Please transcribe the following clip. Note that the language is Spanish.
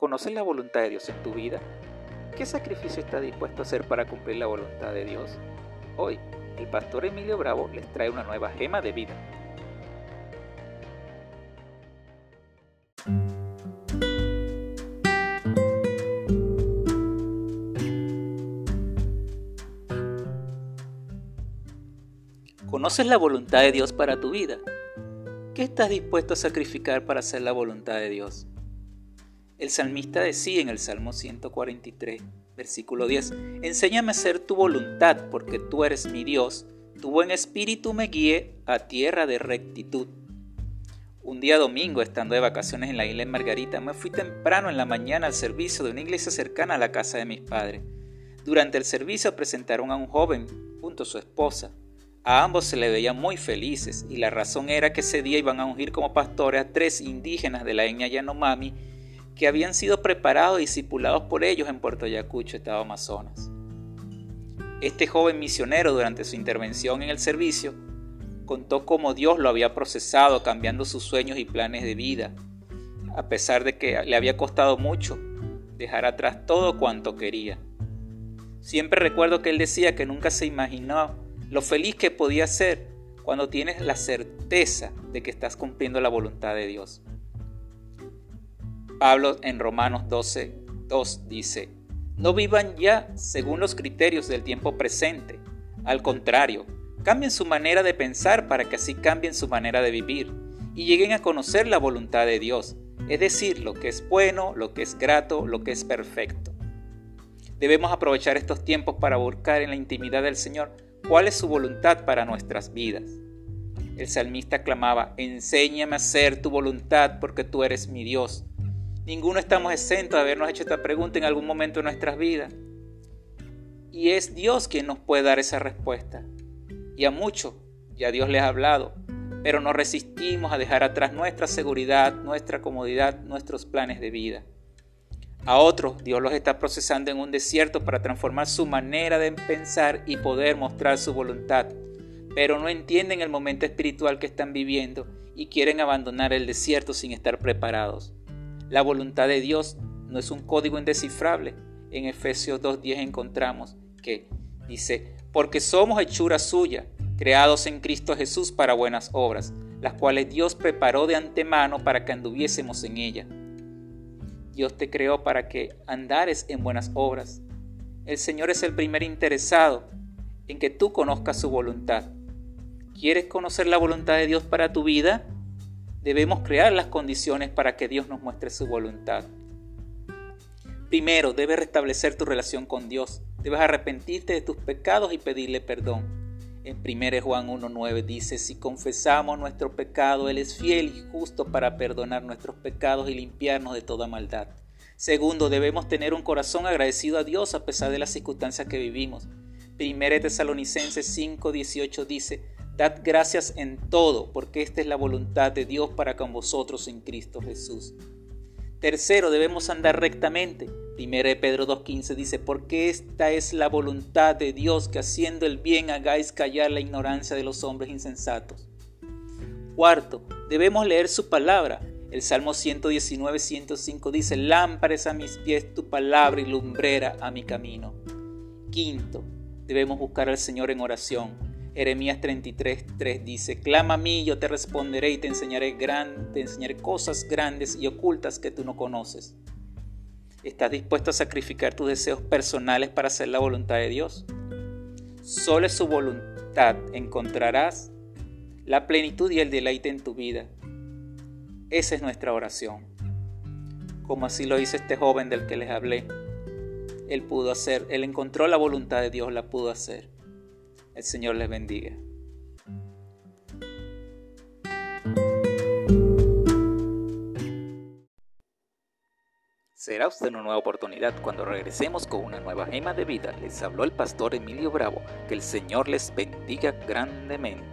¿Conoces la voluntad de Dios en tu vida? ¿Qué sacrificio estás dispuesto a hacer para cumplir la voluntad de Dios? Hoy, el pastor Emilio Bravo les trae una nueva gema de vida. ¿Conoces la voluntad de Dios para tu vida? ¿Qué estás dispuesto a sacrificar para hacer la voluntad de Dios? El salmista decía en el Salmo 143, versículo 10, Enséñame a hacer tu voluntad, porque tú eres mi Dios, tu buen espíritu me guíe a tierra de rectitud. Un día domingo, estando de vacaciones en la isla de Margarita, me fui temprano en la mañana al servicio de una iglesia cercana a la casa de mis padres. Durante el servicio presentaron a un joven junto a su esposa. A ambos se le veían muy felices y la razón era que ese día iban a ungir como pastores a tres indígenas de la etnia Yanomami que habían sido preparados y discipulados por ellos en Puerto Ayacucho, Estado Amazonas. Este joven misionero durante su intervención en el servicio contó cómo Dios lo había procesado cambiando sus sueños y planes de vida, a pesar de que le había costado mucho dejar atrás todo cuanto quería. Siempre recuerdo que él decía que nunca se imaginó lo feliz que podía ser cuando tienes la certeza de que estás cumpliendo la voluntad de Dios. Pablo en Romanos 12, 2 dice, no vivan ya según los criterios del tiempo presente, al contrario, cambien su manera de pensar para que así cambien su manera de vivir y lleguen a conocer la voluntad de Dios, es decir, lo que es bueno, lo que es grato, lo que es perfecto. Debemos aprovechar estos tiempos para buscar en la intimidad del Señor cuál es su voluntad para nuestras vidas. El salmista clamaba, enséñame a hacer tu voluntad porque tú eres mi Dios. Ninguno estamos exentos de habernos hecho esta pregunta en algún momento de nuestras vidas. Y es Dios quien nos puede dar esa respuesta. Y a muchos ya Dios les ha hablado, pero nos resistimos a dejar atrás nuestra seguridad, nuestra comodidad, nuestros planes de vida. A otros Dios los está procesando en un desierto para transformar su manera de pensar y poder mostrar su voluntad, pero no entienden el momento espiritual que están viviendo y quieren abandonar el desierto sin estar preparados. La voluntad de Dios no es un código indescifrable. En Efesios 2.10 encontramos que dice, porque somos hechura suya, creados en Cristo Jesús para buenas obras, las cuales Dios preparó de antemano para que anduviésemos en ella. Dios te creó para que andares en buenas obras. El Señor es el primer interesado en que tú conozcas su voluntad. ¿Quieres conocer la voluntad de Dios para tu vida? Debemos crear las condiciones para que Dios nos muestre su voluntad. Primero, debes restablecer tu relación con Dios. Debes arrepentirte de tus pecados y pedirle perdón. En 1 Juan 1.9 dice, si confesamos nuestro pecado, Él es fiel y justo para perdonar nuestros pecados y limpiarnos de toda maldad. Segundo, debemos tener un corazón agradecido a Dios a pesar de las circunstancias que vivimos. 1 Tesalonicenses 5.18 dice, Dad gracias en todo, porque esta es la voluntad de Dios para con vosotros en Cristo Jesús. Tercero, debemos andar rectamente. 1 Pedro 2.15 dice, porque esta es la voluntad de Dios, que haciendo el bien hagáis callar la ignorancia de los hombres insensatos. Cuarto, debemos leer su palabra. El Salmo 119, 105 dice, lámparas a mis pies tu palabra y lumbrera a mi camino. Quinto, debemos buscar al Señor en oración. Jeremías 33, 3 dice, Clama a mí, yo te responderé y te enseñaré, gran, te enseñaré cosas grandes y ocultas que tú no conoces. ¿Estás dispuesto a sacrificar tus deseos personales para hacer la voluntad de Dios? Solo en su voluntad encontrarás la plenitud y el deleite en tu vida. Esa es nuestra oración. Como así lo hizo este joven del que les hablé. Él pudo hacer, él encontró la voluntad de Dios, la pudo hacer. El Señor les bendiga. Será usted una nueva oportunidad cuando regresemos con una nueva gema de vida. Les habló el pastor Emilio Bravo. Que el Señor les bendiga grandemente.